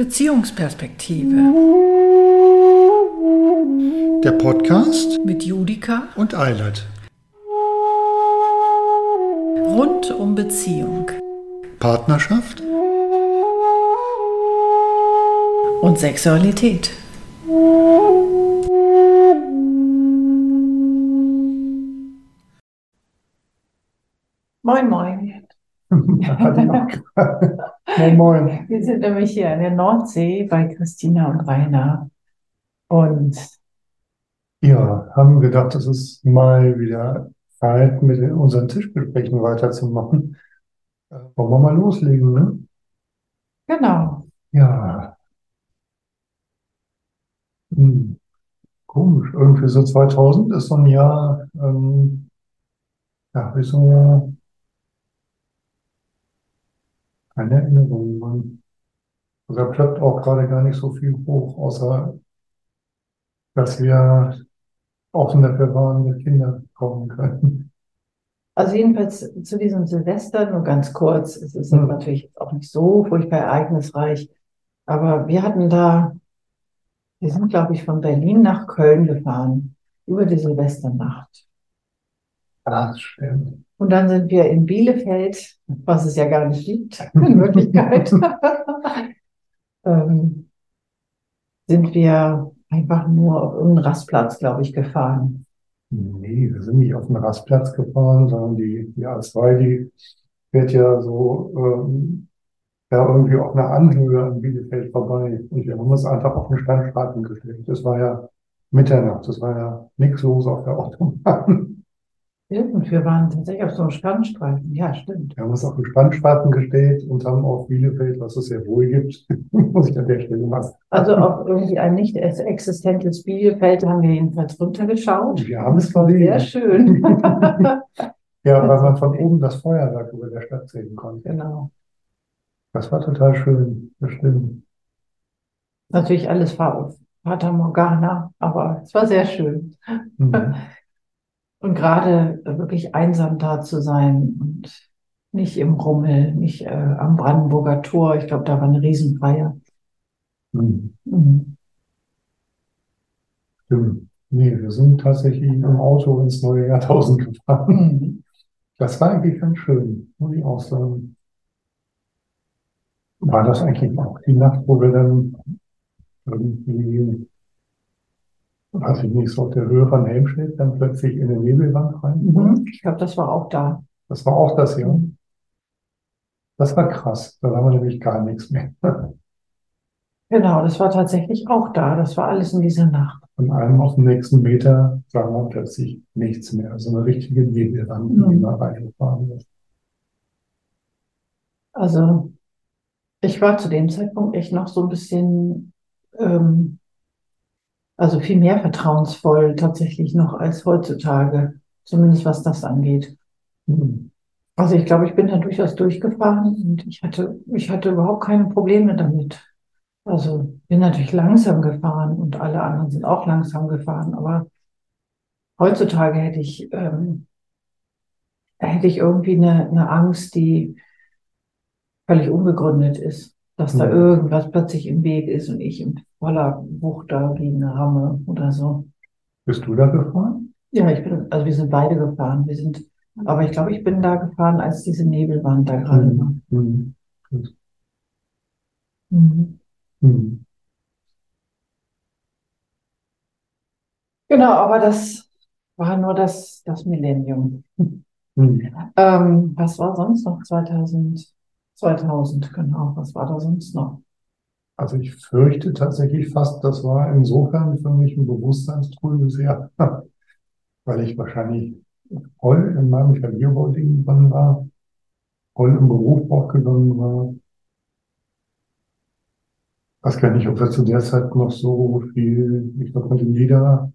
Beziehungsperspektive. Der Podcast mit Judika und Eilert. Rund um Beziehung. Partnerschaft und Sexualität. Moin, moin. moin, moin. Wir sind nämlich hier in der Nordsee bei Christina und Rainer. Und ja, haben gedacht, es ist mal wieder Zeit, mit unseren Tischgesprächen weiterzumachen. Äh, wollen wir mal loslegen, ne? Genau. Ja. Hm. Komisch. Irgendwie so 2000 ist so ein Jahr, ähm, ja, wie so ein Jahr keine Erinnerung. Man, also da ploppt auch gerade gar nicht so viel hoch, außer dass wir offen dafür waren, mit Kindern kommen können. Also jedenfalls zu diesem Silvester nur ganz kurz. Es ist Hm. natürlich auch nicht so furchtbar ereignisreich, aber wir hatten da, wir sind, glaube ich, von Berlin nach Köln gefahren über die Silvesternacht. Ah, das stimmt. Und dann sind wir in Bielefeld, was es ja gar nicht gibt, in Wirklichkeit, ähm, sind wir einfach nur auf irgendeinen Rastplatz, glaube ich, gefahren. Nee, wir sind nicht auf den Rastplatz gefahren, sondern die, die A2, die fährt ja so ähm, ja irgendwie auf einer Anhöhe an Bielefeld vorbei. Und wir haben uns einfach auf den Standstraßen gestellt. Das war ja Mitternacht, das war ja nichts los auf der Autobahn. Und wir waren tatsächlich auf so einem Standstreifen. Ja, stimmt. Wir haben uns auf den Standstraßen gestellt und haben auf Bielefeld, was es sehr wohl gibt, muss ich an der Stelle machen. Also auf irgendwie ein nicht existentes Bielefeld haben wir jedenfalls runtergeschaut. Wir haben es war sehr gesehen. schön. Ja, weil man von oben das Feuerwerk über der Stadt sehen konnte. Genau. Das war total schön, das stimmt. Natürlich alles Fa- Fata Morgana, aber es war sehr schön. Mhm. Und gerade wirklich einsam da zu sein und nicht im Rummel, nicht äh, am Brandenburger Tor. Ich glaube, da war eine Riesenfeier. Mhm. Mhm. Stimmt. Nee, wir sind tatsächlich im Auto ins neue Jahrtausend gefahren. Mhm. Das war eigentlich ganz schön, muss ich auch sagen. War das eigentlich auch die Nacht, wo wir dann irgendwie, weiß ich nicht, so auf der Höhe von Helmstedt dann plötzlich in den Nebelwand rein? Mhm. Ich glaube, das war auch da. Das war auch das Jahr. Das war krass. Da haben wir nämlich gar nichts mehr. Genau, das war tatsächlich auch da. Das war alles in dieser Nacht. Von einem auf den nächsten Meter sagen wir plötzlich nichts mehr. Also eine richtige Nebelwand, in die Mhm. man reingefahren ist. Also ich war zu dem Zeitpunkt echt noch so ein bisschen, ähm, also viel mehr vertrauensvoll tatsächlich noch als heutzutage, zumindest was das angeht. Hm. Also ich glaube, ich bin da durchaus durchgefahren und ich hatte, ich hatte überhaupt keine Probleme damit. Also bin natürlich langsam gefahren und alle anderen sind auch langsam gefahren, aber heutzutage hätte ich, ähm, hätte ich irgendwie eine, eine Angst, die völlig unbegründet ist, dass da Mhm. irgendwas plötzlich im Weg ist und ich in voller Wucht da wie eine Ramme oder so. Bist du da gefahren? Ja, ich bin, also wir sind beide gefahren. Wir sind, aber ich glaube, ich bin da gefahren, als diese Nebelwand da gerade war. Hm. Mhm. Hm. Genau, aber das war nur das, das Millennium. Hm. Ähm, was war sonst noch 2000? 2000, genau. Was war da sonst noch? Also ich fürchte tatsächlich fast, das war insofern für mich ein bewusstseinstrübes Jahr, weil ich wahrscheinlich voll in meinem Klavierbauding drin war, voll im Beruf aufgegangen war. weiß gar nicht, ob wir zu der Zeit noch so viel, ich glaube, mit den Liederabenden,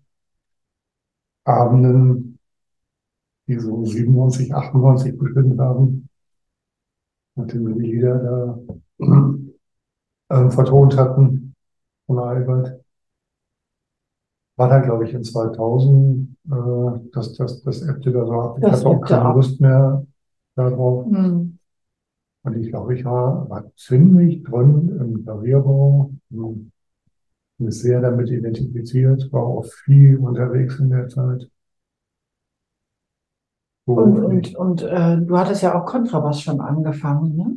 die so 97, 98 bestimmt haben, nachdem wir die Lieder da ähm, vertont hatten von Albert, war da, glaube ich, in 2000, äh, dass das, das ebbte da so ab. Ich hatte auch keine ab. Lust mehr darauf. Hm. Und ich glaube, ich war, war ziemlich drin im Klavierbau, hm, mich sehr damit identifiziert, war auch viel unterwegs in der Zeit. Und, und, und äh, du hattest ja auch Kontrabass schon angefangen, ne?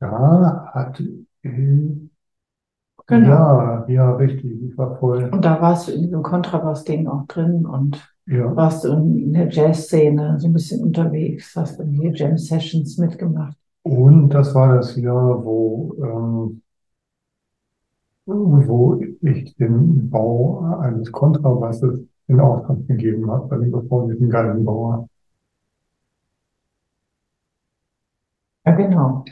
Ja, hatte ich. Genau. Ja, ja, richtig. Ich war voll. Und da warst du in diesem Kontrabass-Ding auch drin und Ja, warst du in der Jazzszene so ein bisschen unterwegs, hast dann hier Jam-Sessions mitgemacht. und das war das Jahr, wo, ähm, wo ich den Bau eines Kontrabasses in Auftrag gegeben habe bei dem befreundeten Geigenbauer. Ja, genau.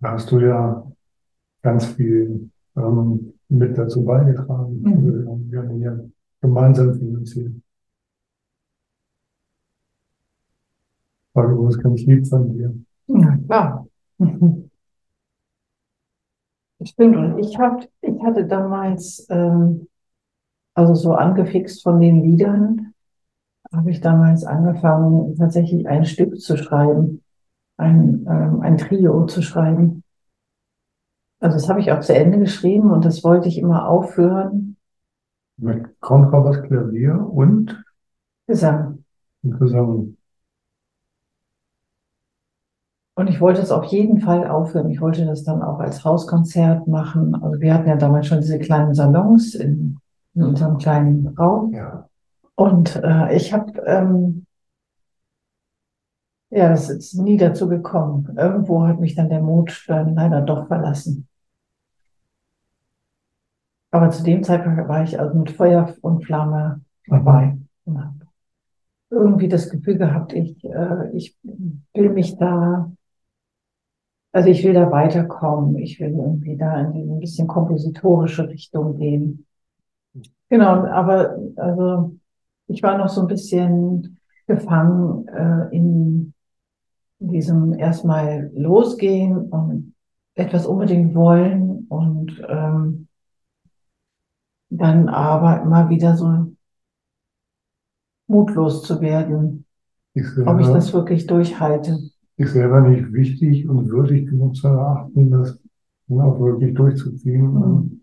Da hast du ja ganz viel ähm, mit dazu beigetragen. Mhm. Wir haben ihn ja gemeinsam finanziert. War übrigens ganz lieb von dir. Ja, klar. Stimmt, und ich hab, ich hatte damals, ähm, also so angefixt von den Liedern, habe ich damals angefangen, tatsächlich ein Stück zu schreiben, ein, ähm, ein Trio zu schreiben. Also das habe ich auch zu Ende geschrieben und das wollte ich immer aufhören. Mit Kontrabass, Klavier und Gesang. Gesang. Und ich wollte es auf jeden Fall aufhören. Ich wollte das dann auch als Hauskonzert machen. Also wir hatten ja damals schon diese kleinen Salons in, in unserem kleinen Raum. Ja. Und äh, ich habe, ähm, ja, das ist nie dazu gekommen. Irgendwo hat mich dann der Mut dann leider doch verlassen. Aber zu dem Zeitpunkt war ich also mit Feuer und Flamme dabei und habe irgendwie das Gefühl gehabt, ich, äh, ich will mich da, also ich will da weiterkommen. Ich will irgendwie da in ein bisschen kompositorische Richtung gehen. Genau, aber also ich war noch so ein bisschen gefangen äh, in diesem erstmal losgehen und etwas unbedingt wollen und ähm, dann aber immer wieder so mutlos zu werden, Ich ob ich selber, das wirklich durchhalte. ich selber nicht wichtig und würdig genug zu erachten, das auch wirklich durchzuziehen Mhm.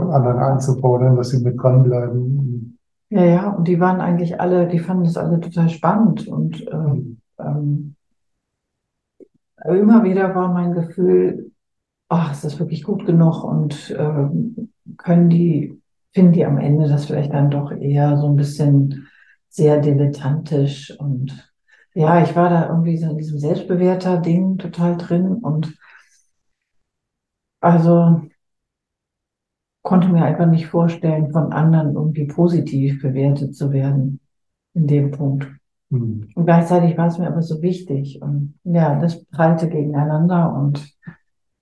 Von anderen einzufordern, dass sie mit dranbleiben. Ja, ja, und die waren eigentlich alle, die fanden das alle total spannend und äh, Und, ähm, immer wieder war mein Gefühl, ach, ist das wirklich gut genug und ähm, können die, finden die am Ende das vielleicht dann doch eher so ein bisschen sehr dilettantisch und ja, ich war da irgendwie so in diesem Selbstbewerter-Ding total drin und also konnte mir einfach nicht vorstellen, von anderen irgendwie positiv bewertet zu werden in dem Punkt. hm, Und gleichzeitig war es mir aber so wichtig. Und ja, das prallte gegeneinander und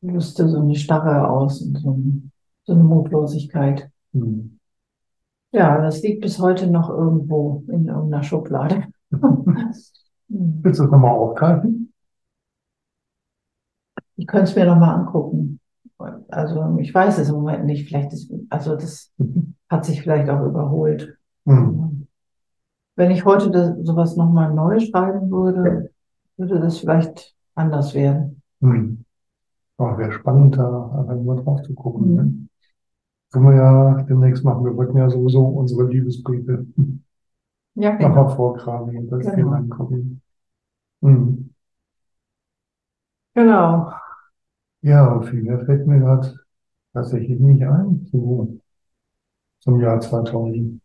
löste so eine Starre aus und so, ein, so eine Mutlosigkeit. hm. Ja, das liegt bis heute noch irgendwo in irgendeiner Schublade. Hm. Willst du es nochmal aufgreifen? Ich könnte es mir nochmal angucken. Also ich weiß es im Moment nicht. Vielleicht ist, also das hat sich vielleicht auch überholt. Hm. Wenn ich heute das, sowas nochmal neu schreiben würde, würde das vielleicht anders werden. Hm. Aber wäre spannend, da einfach mal drauf zu gucken. Mhm. Ne? Können wir ja demnächst machen. Wir wollten ja sowieso unsere Liebesbriefe Ja, genau. nochmal vorgraben und das Genau. Angucken. Hm. Genau. Ja, viel mehr fällt mir gerade tatsächlich nicht ein zu, zum Jahr 2000.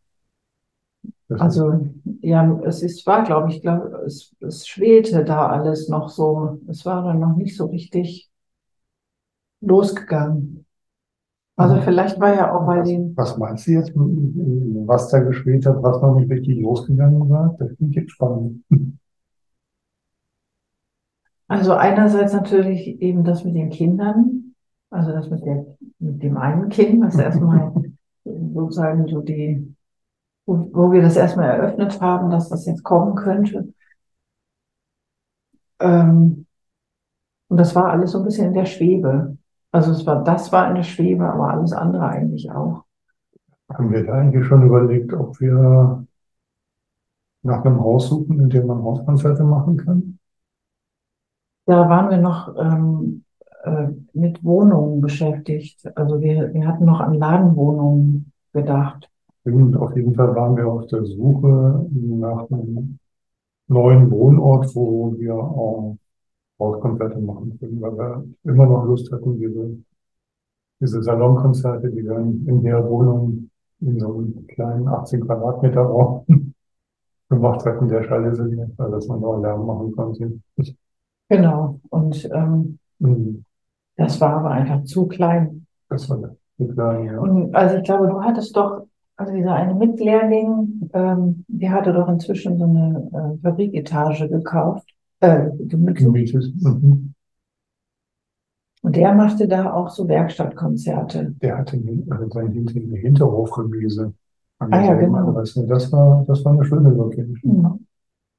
Das Also, ja, es ist, war, glaube ich, glaube, es, es schwelte da alles noch so. Es war dann noch nicht so richtig losgegangen. Also vielleicht war ja auch bei was, den, was meinst du jetzt, was da gespielt hat, was noch nicht richtig losgegangen war? Das klingt jetzt spannend. Also einerseits natürlich eben das mit den Kindern, also das mit der, mit dem einen Kind, was erstmal sozusagen so die, wo, wo wir das erstmal eröffnet haben, dass das jetzt kommen könnte. Ähm, und das war alles so ein bisschen in der Schwebe. Also es war, das war in der Schwebe, aber alles andere eigentlich auch. Haben wir da eigentlich schon überlegt, ob wir nach einem Haus suchen, in dem man Hauskonzerte machen kann? Da waren wir noch ähm, äh, mit Wohnungen beschäftigt. Also wir, wir hatten noch an Ladenwohnungen gedacht. Und auf jeden Fall waren wir auf der Suche nach einem neuen Wohnort, wo wir auch Hauskonzerte machen können, weil wir immer noch Lust hatten, diese, diese Salonkonzerte, die dann in der Wohnung in so einem kleinen 18 Quadratmeter Raum gemacht hatten, der schallisiert, weil das man auch Lärm machen konnte. Genau. Und ähm, Mhm. das war aber einfach zu klein. Das war zu klein, ja. Und also ich glaube, du hattest doch, also dieser eine Mitlehrling, ähm, der hatte doch inzwischen so eine äh, Fabriketage gekauft, äh, gemietet. Mhm. Und der machte da auch so Werkstattkonzerte. Der hatte also seinen Hinter- eine Hinterhofremise. Ah ja, genau. Das war, das war eine schöne Location.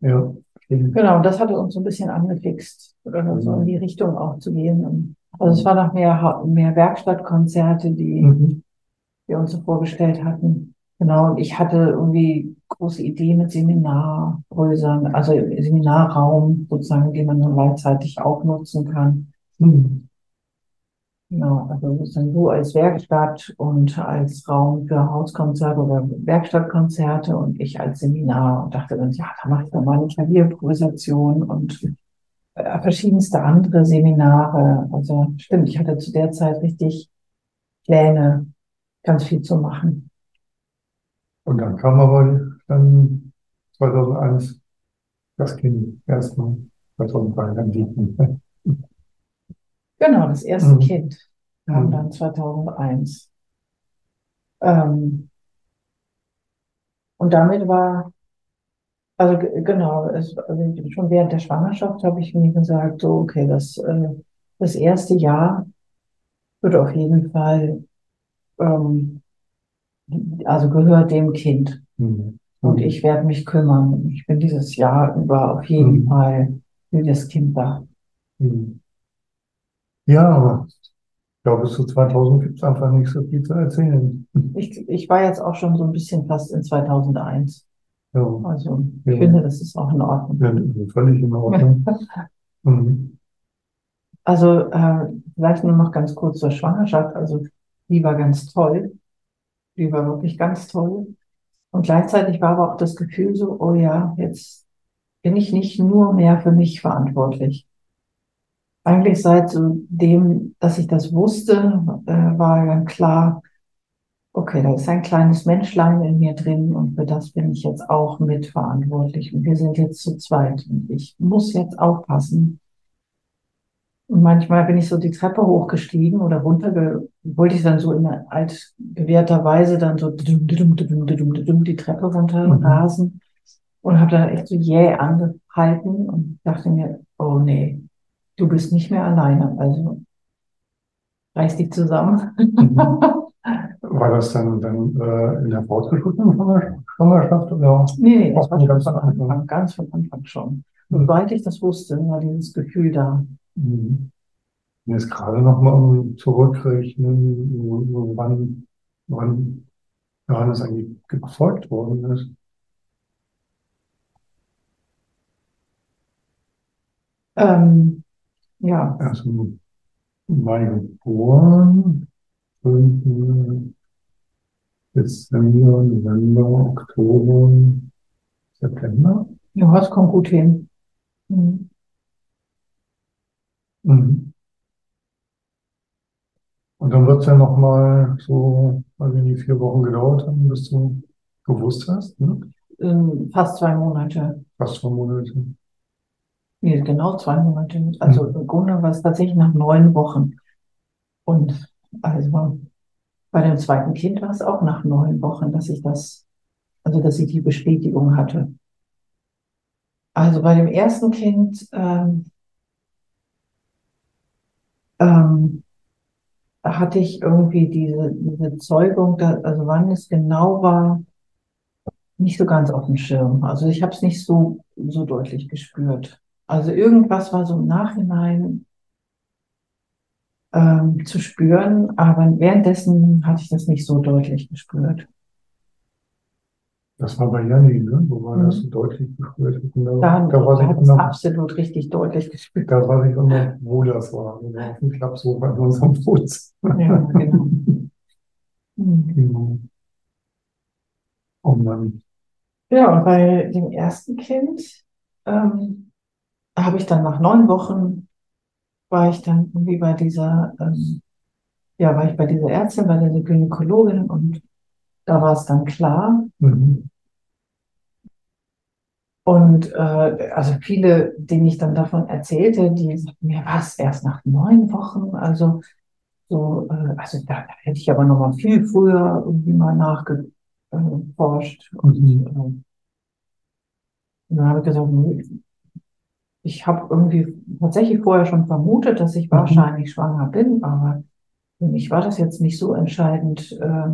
Ja, stimmt. Genau, und das hatte uns so ein bisschen angefixt, äh, so in die Richtung auch zu gehen. Also es war noch mehr, mehr Werkstattkonzerte, die Mhm. wir uns so vorgestellt hatten. Genau, und ich hatte irgendwie große Idee mit Seminarhäusern, also Seminarraum sozusagen, den man dann gleichzeitig auch nutzen kann. Mhm. Genau, also sozusagen du als Werkstatt und als Raum für Hauskonzerte oder Werkstattkonzerte und ich als Seminar und dachte dann, ja, da mache ich dann mal eine Klavierimprovisation und äh, verschiedenste andere Seminare. Also stimmt, ich hatte zu der Zeit richtig Pläne, ganz viel zu machen. Und dann kam aber dann 2001 das Kind erstmal. 2003 dann die. Genau, das erste Mhm. Kind kam Mhm. dann 2001. Ähm, und damit war, also ge- genau, es, also schon während der Schwangerschaft habe ich mir gesagt, so, okay, das, äh, das erste Jahr wird auf jeden Fall, ähm, also gehört dem Kind. Mhm. Und ich werde mich kümmern. Ich bin dieses Jahr über auf jeden Mhm. Fall für das Kind da. Mhm. Ja, aber ich glaube, bis zu 2000 gibt es einfach nicht so viel zu erzählen. Ich, ich war jetzt auch schon so ein bisschen fast in 2001. Ja, Also ich Ja. finde, das ist auch in Ordnung. ja, völlig in Ordnung. Mhm. Also äh, vielleicht nur noch ganz kurz zur Schwangerschaft. Also die war ganz toll. Die war wirklich ganz toll. Und gleichzeitig war aber auch das Gefühl so, oh ja, jetzt bin ich nicht nur mehr für mich verantwortlich. Eigentlich seit dem, dass ich das wusste, äh, war dann klar, okay, da ist ein kleines Menschlein in mir drin und für das bin ich jetzt auch mitverantwortlich. Und wir sind jetzt zu zweit und ich muss jetzt aufpassen. Und manchmal bin ich so die Treppe hochgestiegen oder runter, wollte ich dann so in altbewährter Weise dann so die Treppe runter Mhm. rasen und habe dann echt so jäh angehalten und dachte mir, oh nee, du bist nicht mehr alleine, also reiß dich zusammen. Mhm. War das dann, dann äh, in der fortgeschrittenen Schwanger- Schwangerschaft oder? Nee, nee, das war ganz von Anfang. Anfang, ganz von Anfang schon. Mhm. Sobald ich das wusste, war dieses Gefühl da. Mhm. Jetzt gerade nochmal um zurückrechnen, wann, wann Johannes eigentlich gezeugt worden ist. Ähm, ja, im Mai geboren, 5. Dezember, November, Oktober, September. ja, das kommt gut hin. Mhm. Mhm. Und dann wird es ja nochmal so, ich nicht, vier Wochen gedauert haben, bis du gewusst hast, ne? Ähm, fast zwei Monate. Fast zwei Monate. Nee, genau zwei Monate. Also Mhm. Grunde war es tatsächlich nach neun Wochen. Und also bei dem zweiten Kind war es auch nach neun Wochen, dass ich das, also dass ich die Bestätigung hatte. Also bei dem ersten Kind ähm, ähm, hatte ich irgendwie diese, diese Zeugung, da, also wann es genau war, nicht so ganz auf dem Schirm. Also ich habe es nicht so, so deutlich gespürt. Also irgendwas war so im Nachhinein ähm, zu spüren, aber währenddessen hatte ich das nicht so deutlich gespürt. Das war bei Janni, ne? Wo war Mhm. das so deutlich gespürt? Und Da, Da, war ich hat es absolut richtig deutlich gespürt. da war ich immer, wo das war. Auf dem Klappsofa in unserem Putz. Ja, genau. Mhm. Genau. Oh Mann. Ja, und bei dem ersten Kind ähm, habe ich dann nach neun Wochen war ich dann irgendwie bei dieser, ähm, ja, war ich bei dieser Ärztin, bei der Gynäkologin und da war es dann klar. Mhm. Und äh, also viele, denen ich dann davon erzählte, die sagten mir, was, erst nach neun Wochen? Also so, äh, also da, hätte ich aber noch mal viel früher irgendwie mal nachgeforscht. Und, Mhm. äh, und dann habe ich gesagt, ich habe irgendwie tatsächlich vorher schon vermutet, dass ich Mhm. wahrscheinlich schwanger bin, aber für mich war das jetzt nicht so entscheidend, äh,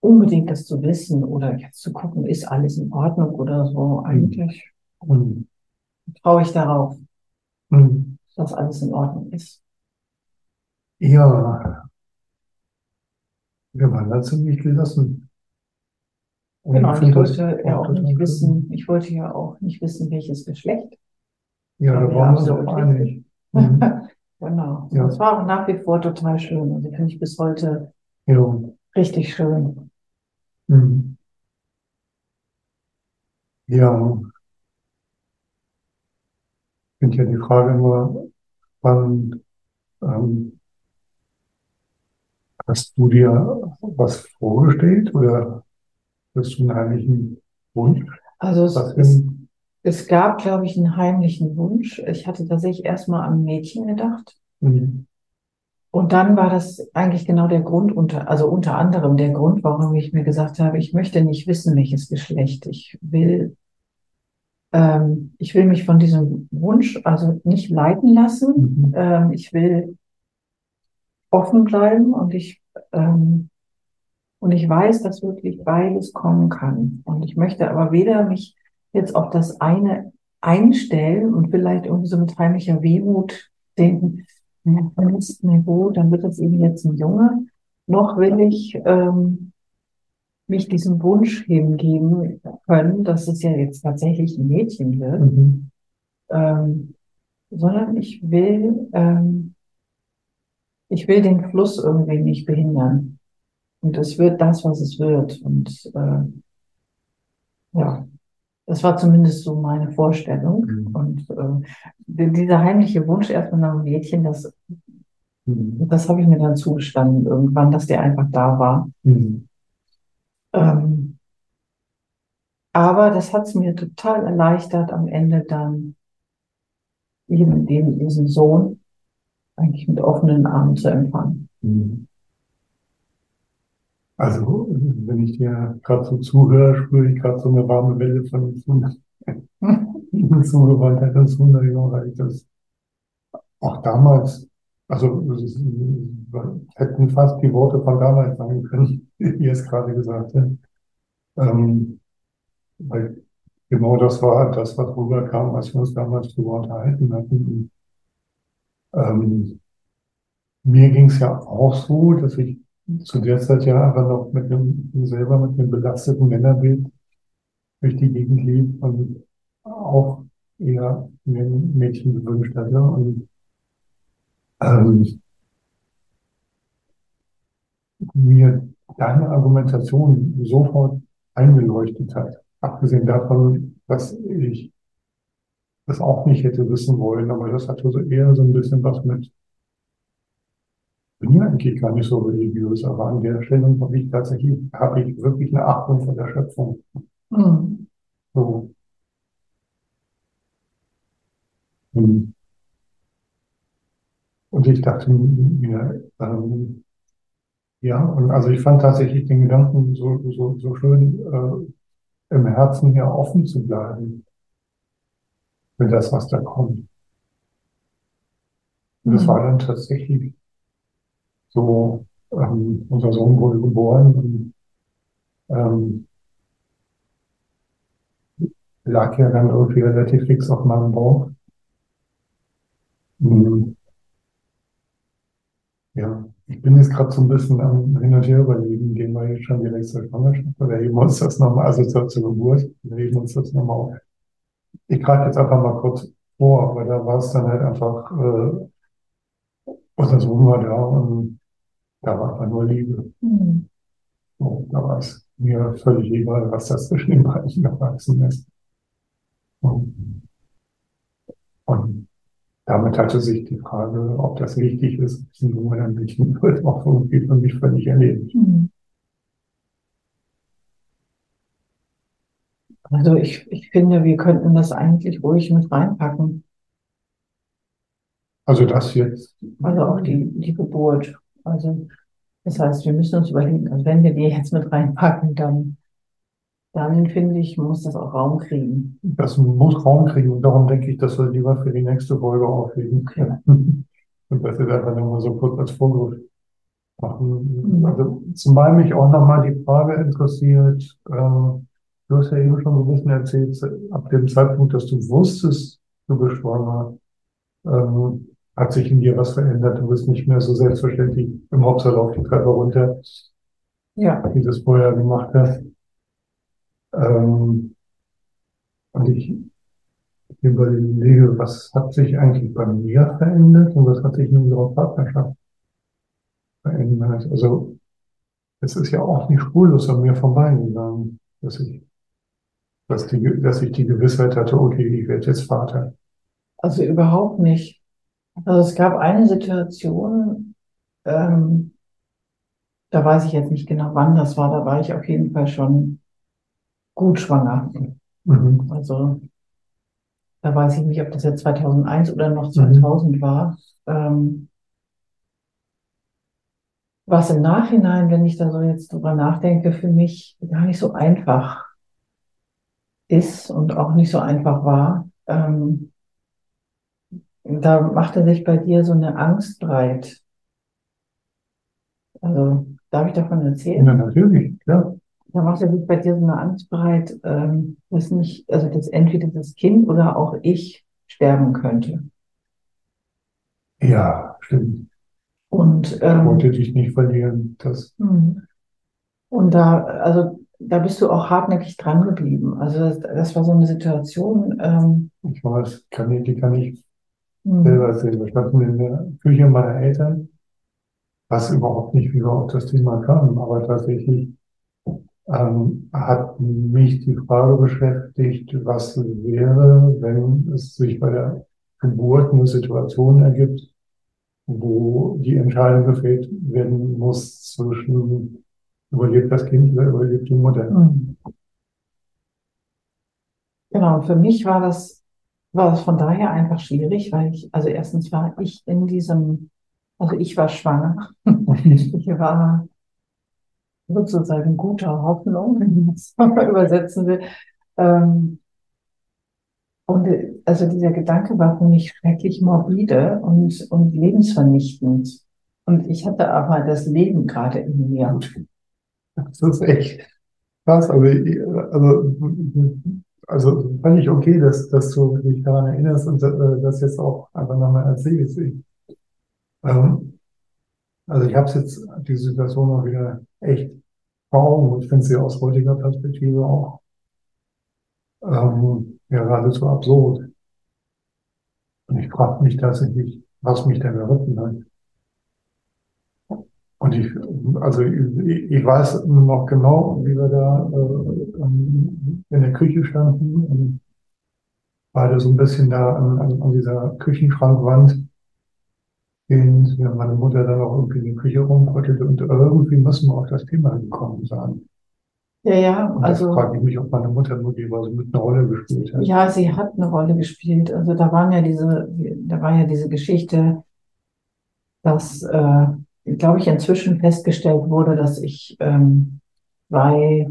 unbedingt das zu wissen oder jetzt zu gucken, ist alles in Ordnung oder so. Eigentlich Und, traue ich darauf, und dass alles in Ordnung ist. ja, wir waren da ziemlich gelassen. Und Genau, und ich wollte ja auch nicht wissen, ich wollte ja auch nicht wissen, welches Geschlecht. Ja, da waren wir uns auch einig. Mhm. Genau. Ja. Das war auch nach wie vor total schön. Also finde ich bis heute Ja. richtig schön. Mhm. Ja. Ich finde ja die Frage immer spannend, ähm, hast du dir was vorgestellt oder einen heimlichen Wunsch? Also es, es, es gab, glaube ich, einen heimlichen Wunsch. Ich hatte tatsächlich erstmal an Mädchen gedacht. Mhm. Und dann war das eigentlich genau der Grund unter, also unter anderem der Grund, warum ich mir gesagt habe, ich möchte nicht wissen, welches Geschlecht. Ich will, ähm, ich will mich von diesem Wunsch also nicht leiten lassen. Mhm. Ähm, ich will offen bleiben und ich, ähm, und ich weiß, dass wirklich beides kommen kann. Und ich möchte aber weder mich jetzt auf das eine einstellen und vielleicht irgendwie so mit heimlicher Wehmut denken, beim nächsten Niveau, dann wird das eben jetzt ein Junge, noch will ich ähm, mich diesem Wunsch hingeben können, dass es ja jetzt tatsächlich ein Mädchen wird, Mhm. ähm, sondern ich will, ähm, ich will den Fluss irgendwie nicht behindern. Und es wird das, was es wird. Und äh, ja, das war zumindest so meine Vorstellung. Mhm. Und äh, die- dieser heimliche Wunsch erstmal nach einem Mädchen, das, Mhm. das habe ich mir dann zugestanden irgendwann, dass der einfach da war. Mhm. Ähm, aber das hat es mir total erleichtert, am Ende dann eben den, diesen Sohn eigentlich mit offenen Armen zu empfangen. Mhm. Also, wenn ich dir gerade so zuhöre, spüre ich gerade so eine warme Welle von Zugewandtheit und Zuneigung, weil ich das auch damals, also hätten fast die Worte von damals sein können, wie ihr es gerade gesagt habt. Ähm, weil genau das war das, was rüberkam, was wir uns damals drüber unterhalten hatten. Ähm, mir ging es ja auch so, dass ich zu der Zeit ja einfach noch mit einem, selber mit einem belasteten Männerbild durch die Gegend lief und auch eher ein Mädchen gewünscht hatte. Und ähm, mir deine Argumentation sofort eingeleuchtet hat. Abgesehen davon, dass ich das auch nicht hätte wissen wollen, aber das hatte so eher so ein bisschen was mit bin ja eigentlich gar nicht so religiös, aber an der Stelle habe ich tatsächlich, habe ich wirklich eine Achtung vor der Schöpfung. Mhm. So. Und und ich dachte mir, ähm, ja, und also ich fand tatsächlich den Gedanken so, so, so schön, äh, im Herzen hier offen zu bleiben für das, was da kommt. Und das Mhm. war dann tatsächlich so, ähm, unser Sohn wurde geboren und ähm, lag ja dann irgendwie relativ fix auf meinem Bauch. Mhm. Ja, Ich bin jetzt gerade so ein bisschen am Hin und Her überlegen, gehen wir jetzt schon direkt zur Schwangerschaft oder heben uns das nochmal, also zur, zur Geburt, heben uns das nochmal auf. Ich greife jetzt einfach mal kurz vor, aber da war es dann halt einfach, äh, unser Sohn war da und da war einfach nur Liebe. Hm. So, da war es mir völlig egal, was das zwischen den beiden erwachsen ist. Und, und damit hatte sich die Frage, ob das wichtig ist, diesen Junge ein bisschen wird, auch irgendwie für mich völlig erledigt. Hm. Also ich, ich finde, wir könnten das eigentlich ruhig mit reinpacken. Also das jetzt, Also auch die, die Geburt. Also das heißt, wir müssen uns überlegen, also wenn wir die jetzt mit reinpacken, dann, dann finde ich, muss das auch Raum kriegen. das muss Raum kriegen und darum denke ich, dass wir lieber für die nächste Folge aufheben können. Und das jetzt einfach nochmal so kurz als Vorgriff machen. Also, zumal mich auch nochmal die Frage interessiert, ähm, du hast ja eben schon so ein bisschen erzählt, ab dem Zeitpunkt, dass du wusstest, du bist schwanger, ähm, hat sich in dir was verändert. Du bist nicht mehr so selbstverständlich im Hauptsaal die Treppe runter, Ja, wie du es vorher gemacht hast. Ähm, und ich überlege, was hat sich eigentlich bei mir verändert und was hat sich in unserer Partnerschaft verändert. Also es ist ja auch nicht spurlos an mir vorbeigegangen, dass ich, dass die, dass ich die Gewissheit hatte, okay, ich werde jetzt Vater. also überhaupt nicht. Also es gab eine Situation, ähm, da weiß ich jetzt nicht genau, wann das war, da war ich auf jeden Fall schon gut schwanger. Mhm. Also da weiß ich nicht, ob das jetzt 2001 oder noch Mhm. 2000 war. Ähm, was im Nachhinein, wenn ich da so jetzt drüber nachdenke, für mich gar nicht so einfach ist und auch nicht so einfach war. Ähm, da machte sich bei dir so eine Angst breit. Also, darf ich davon erzählen? Ja, natürlich, klar. Da machte sich bei dir so eine Angst breit, ähm, dass nicht, also dass entweder das Kind oder auch ich sterben könnte. Ja, stimmt. Und, Ich ähm, wollte dich nicht verlieren. Das, hm. und da, also da bist du auch hartnäckig dran geblieben. Also das, das war so eine Situation, ähm, ich weiß, kann ich, die kann ich hm, selber sehen. Wir standen in der Küche meiner Eltern, was überhaupt nicht, wie wir auf das Thema kamen, aber tatsächlich ähm, hat mich die Frage beschäftigt, was wäre, wenn es sich bei der Geburt eine Situation ergibt, wo die Entscheidung gefällt werden muss zwischen überlebt das Kind oder überlebt die Mutter. hm. Genau, und für mich war das, war das von daher einfach schwierig, weil ich, also erstens war ich in diesem, also ich war schwanger. Ich war sozusagen guter Hoffnung, wenn man es mal übersetzen will. Ähm, und also dieser Gedanke war für mich schrecklich morbide und, und lebensvernichtend. Und ich hatte aber das Leben gerade in mir. Das ist echt krass, ich- also, also fand ich okay, dass, dass du dich daran erinnerst und äh, das jetzt auch einfach nochmal erzählst. Ich, ähm, also ich habe jetzt die Situation auch wieder echt vor Augen und finde sie aus heutiger Perspektive auch ähm, ja, geradezu absurd. Und ich frage mich tatsächlich, was mich da geritten hat. Und ich, also ich, ich weiß noch genau, wie wir da äh, in der Küche standen und beide so ein bisschen da an, an, an dieser Küchenschrankwand stehend, ja, meine Mutter dann auch irgendwie in die Küche rumrüttelte und irgendwie müssen wir auf das Thema gekommen sein. Ja, ja, Und also frage ich mich, ob meine Mutter möglicherweise mit einer Rolle gespielt hat. ja, sie hat eine Rolle gespielt. Also da waren ja diese, da war ja diese Geschichte, dass, äh, glaube ich, inzwischen festgestellt wurde, dass ich ähm, bei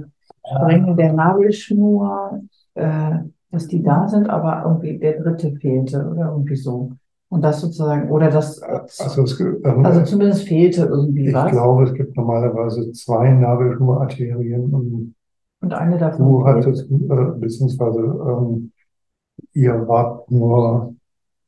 Stränge der Nabelschnur, äh, dass die da sind, aber irgendwie der dritte fehlte oder irgendwie so. Und das sozusagen, oder das, Also, es, ähm, also zumindest fehlte irgendwie ich was. glaube, es gibt normalerweise zwei Nabelschnurarterien und Und eine davon Du hattest, äh, beziehungsweise ähm, ihr wart nur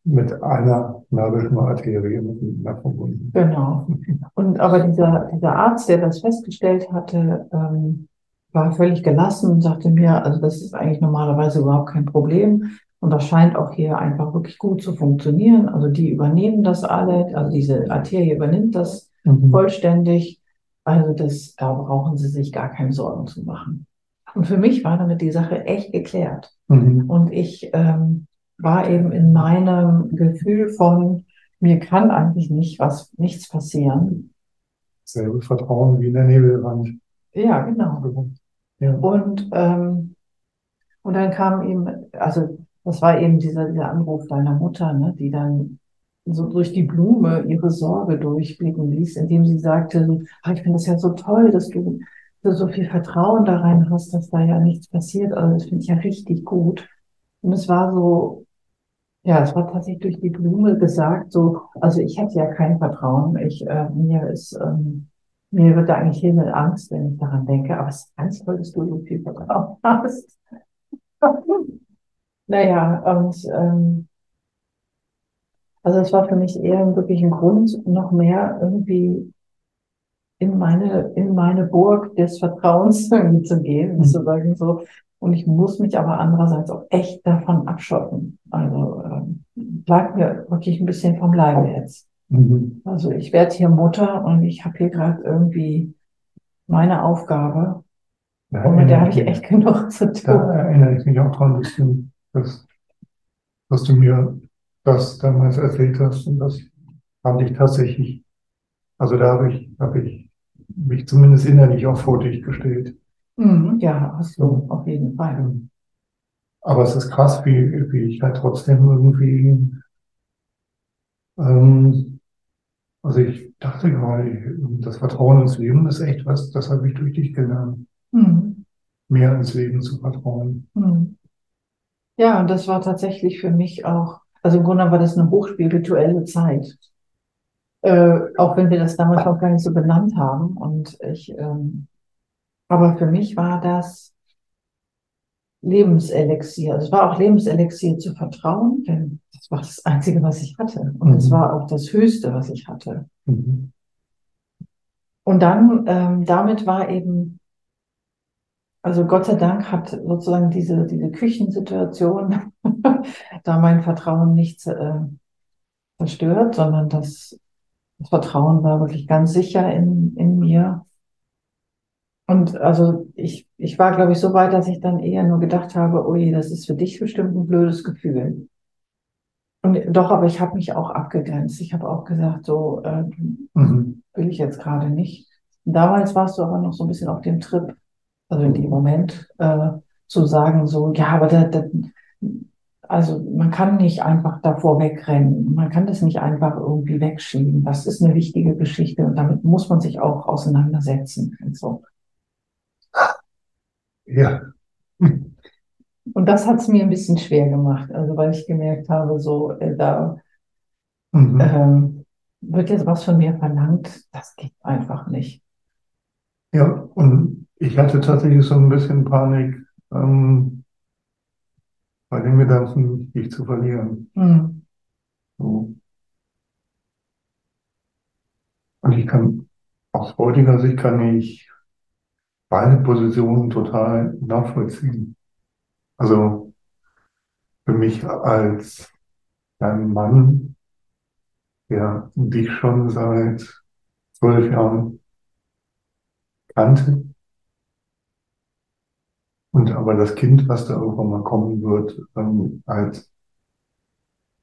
mit einer nervischen Arterie miteinander verbunden. Genau. Und aber dieser, dieser Arzt, der das festgestellt hatte, ähm, war völlig gelassen und sagte mir, also das ist eigentlich normalerweise überhaupt kein Problem. Und das scheint auch hier einfach wirklich gut zu funktionieren. Also die übernehmen das alle, also diese Arterie übernimmt das mhm. vollständig. Also das, da brauchen sie sich gar keine Sorgen zu machen. Und für mich war damit die Sache echt geklärt. Mhm. Und ich ähm, war eben in meinem Gefühl von, mir kann eigentlich nicht was, nichts passieren. Selbe Vertrauen wie in der Nebelwand. Ja, genau. Ja. Und, ähm, und dann kam ihm, also das war eben dieser, dieser Anruf deiner Mutter, ne, die dann so durch die Blume ihre Sorge durchblicken ließ, indem sie sagte, ach, ich finde das ja so toll, dass du so viel Vertrauen da rein hast, dass da ja nichts passiert. Also das finde ich ja richtig gut. Und es war so, ja, es war tatsächlich durch die Blume gesagt, so, also ich hätte ja kein Vertrauen. Ich, äh, mir ist, ähm, mir wird da eigentlich Himmel Angst, wenn ich daran denke, aber es ist ganz toll, dass du so viel Vertrauen hast. naja, und ähm, also es war für mich eher wirklich ein Grund, noch mehr irgendwie in meine, in meine Burg des Vertrauens irgendwie zu gehen, mhm. sozusagen so. Und ich muss mich aber andererseits auch echt davon abschotten. Also ähm, bleibt mir wirklich ein bisschen vom Leibe jetzt. Mhm. Also ich werde hier Mutter und ich habe hier gerade irgendwie meine Aufgabe. Ja, und mit der habe ich echt genug zu tun. Da erinnere ich mich auch dran, dass du, dass, dass du mir das damals erzählt hast. Und das fand ich tatsächlich, also da habe ich, habe ich mich zumindest innerlich auch vor dich gestellt. Mhm, ja, hast du, auf jeden Fall. Aber es ist krass, wie, wie ich halt trotzdem irgendwie, ähm, also ich dachte gerade, das Vertrauen ins Leben ist echt was, das habe ich durch dich gelernt. Mhm. Mehr ins Leben zu vertrauen. Mhm. Ja, und das war tatsächlich für mich auch, also im Grunde war das eine hochspirituelle Zeit. Äh, auch wenn wir das damals auch gar nicht so benannt haben. Und ich, ähm, aber für mich war das Lebenselixier. Also es war auch Lebenselixier zu vertrauen, denn das war das Einzige, was ich hatte. Und es mhm. war auch das Höchste, was ich hatte. Mhm. Und dann, ähm, damit war eben, also Gott sei Dank hat sozusagen diese, diese Küchensituation da mein Vertrauen nicht äh, zerstört, sondern das, das Vertrauen war wirklich ganz sicher in, in mir. Und also ich, ich war, glaube ich, so weit, dass ich dann eher nur gedacht habe, oh je, das ist für dich bestimmt ein blödes Gefühl. Und doch, aber ich habe mich auch abgegrenzt. Ich habe auch gesagt, so äh, mhm. will ich jetzt gerade nicht. Und damals warst du aber noch so ein bisschen auf dem Trip, also in dem Moment, äh, zu sagen, so, ja, aber da, da, also man kann nicht einfach davor wegrennen. Man kann das nicht einfach irgendwie wegschieben. Das ist eine wichtige Geschichte und damit muss man sich auch auseinandersetzen. Und so. Ja. Und das hat es mir ein bisschen schwer gemacht, also weil ich gemerkt habe, so äh, da mhm. ähm, wird jetzt was von mir verlangt, das geht einfach nicht. Ja, und ich hatte tatsächlich so ein bisschen Panik ähm, bei den Gedanken, dich zu verlieren. Mhm. So. Und ich kann aus heutiger Sicht kann ich beide Positionen total nachvollziehen. Also für mich als ein Mann, der dich schon seit zwölf Jahren kannte und aber das Kind, was da irgendwann mal kommen wird, ähm, als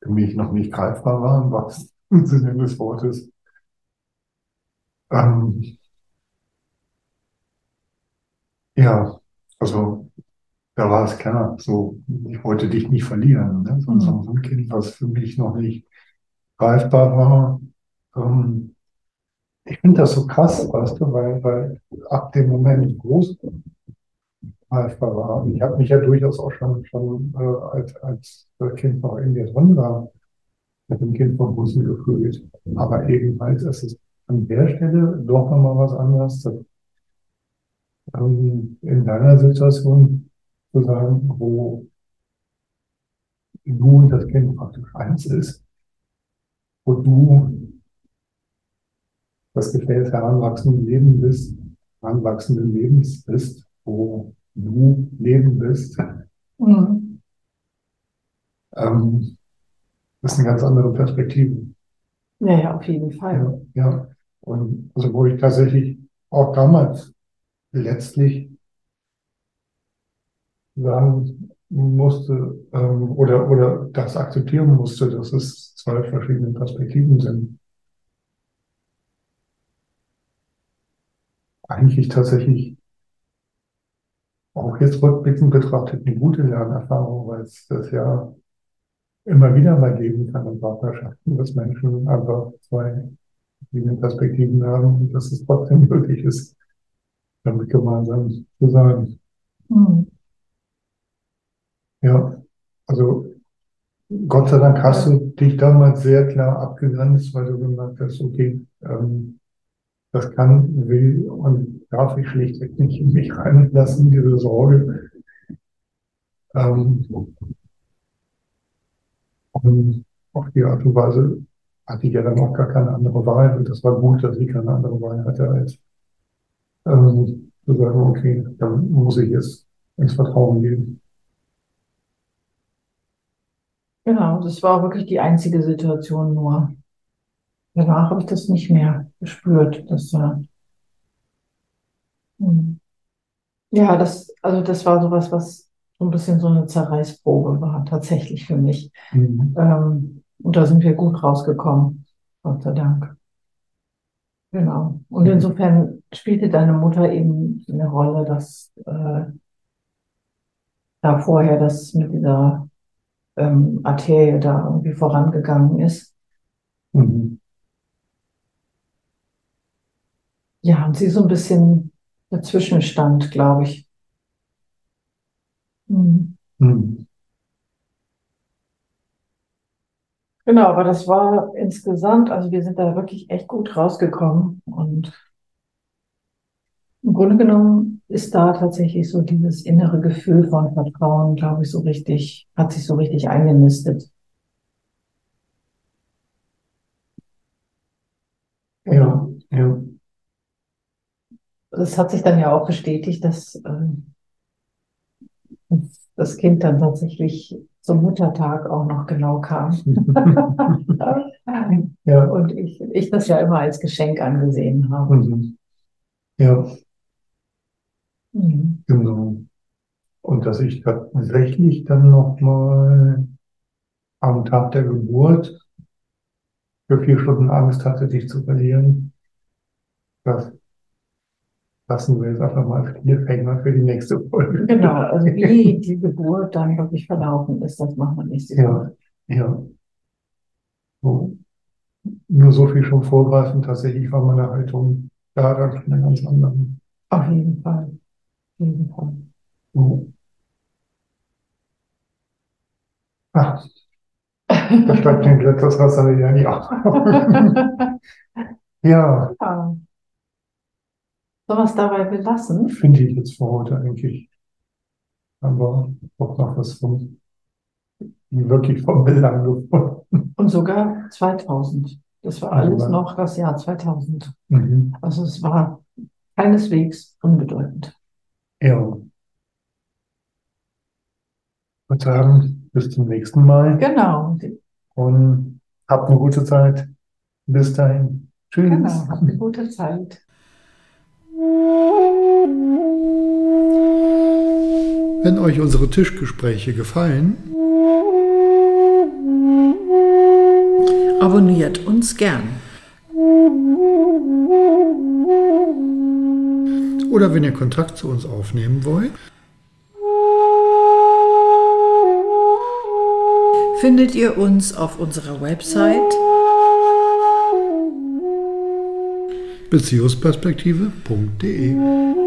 für mich noch nicht greifbar war, im wahrsten Sinne des Wortes. Ähm, ja, also da war es klar, so, ich wollte dich nicht verlieren, ne? so, mhm. so ein Kind, was für mich noch nicht greifbar war. Ähm, ich finde das so krass, weißt du, weil, weil ab dem Moment groß greifbar war. Ich habe mich ja durchaus auch schon, schon äh, als, als Kind noch in mir drin war, mit dem Kind vom Busen gefühlt. Aber ebenfalls ist es an der Stelle doch nochmal was anderes, ähm, in deiner Situation zu sagen, wo du und das Kind praktisch eins ist, wo du das Gefäß heranwachsenden Leben bist, heranwachsenden Lebens bist, wo du Leben bist. Mhm. Ähm, das ist eine ganz andere Perspektive. Ja, ja, auf jeden Fall. Ja, ja. Und also wo ich tatsächlich auch damals letztlich sagen musste ähm, oder, oder das akzeptieren musste, dass es zwei verschiedene Perspektiven sind. Eigentlich tatsächlich auch jetzt rückblickend betrachtet eine gute Lernerfahrung, weil es das ja immer wieder mal geben kann in Partnerschaften, dass Menschen einfach zwei verschiedene Perspektiven haben und dass es trotzdem möglich ist, damit gemeinsam zu sein. Mhm. Ja, also Gott sei Dank hast du dich damals sehr klar abgegrenzt, weil du gemerkt hast, okay, ähm, das kann, will und darf ich schlichtweg nicht in mich reinlassen, diese Sorge. Ähm, und auf die Art und Weise hatte ich ja dann auch gar keine andere Wahl. Und das war gut, dass ich keine andere Wahl hatte, als ähm, zu sagen, okay, dann muss ich jetzt ins Vertrauen gehen. Genau, das war wirklich die einzige Situation nur. Danach habe ich das nicht mehr gespürt. Das war, hm. ja, das, also das war sowas, was so ein bisschen so eine Zerreißprobe war, tatsächlich für mich. Mhm. Ähm, und da sind wir gut rausgekommen, Gott sei Dank. Genau. Und insofern spielte deine Mutter eben eine Rolle, dass äh, da vorher das mit dieser ähm, Arterie da irgendwie vorangegangen ist. Mhm. Ja, und sie so ein bisschen dazwischen stand, glaube ich. Mhm. Mhm. Genau, aber das war insgesamt, also wir sind da wirklich echt gut rausgekommen und im Grunde genommen ist da tatsächlich so dieses innere Gefühl von Vertrauen, glaube ich, so richtig, hat sich so richtig eingenistet. Ja, ja. Das hat sich dann ja auch bestätigt, dass äh, das Kind dann tatsächlich zum Muttertag auch noch genau kam. ja. Und ich, ich das ja immer als Geschenk angesehen habe. Mhm. Ja. Mhm. Genau. Und dass ich tatsächlich dann nochmal am Tag der Geburt für vier Stunden Angst hatte, dich zu verlieren. Das lassen wir jetzt einfach mal Cliffhanger für die nächste Folge. Genau, also wie die Geburt dann wirklich verlaufen ist, das machen wir nächste Folge. Ja, ja. So. Nur so viel schon vorgreifen, tatsächlich war meine Haltung da dann eine ganz andere. Auf jeden Fall jeden Fall. Mhm. Ach, da steigt mir gleich das Wasser wieder in die Augen. ja. ja. Sollen wir es dabei belassen? Finde ich jetzt für heute eigentlich. Aber auch noch was von wirklich vom Belang gefunden. Und sogar 2000. Das war alles ja. noch das Jahr 2000. Mhm. Also es war keineswegs unbedeutend. Ja. Ich würde sagen, bis zum nächsten Mal. Genau. Und habt eine gute Zeit. Bis dahin. Tschüss. Genau, habt eine gute Zeit. Wenn euch unsere Tischgespräche gefallen, abonniert uns gern. oder wenn ihr Kontakt zu uns aufnehmen wollt, findet ihr uns auf unserer Website beziehungsperspektive.de.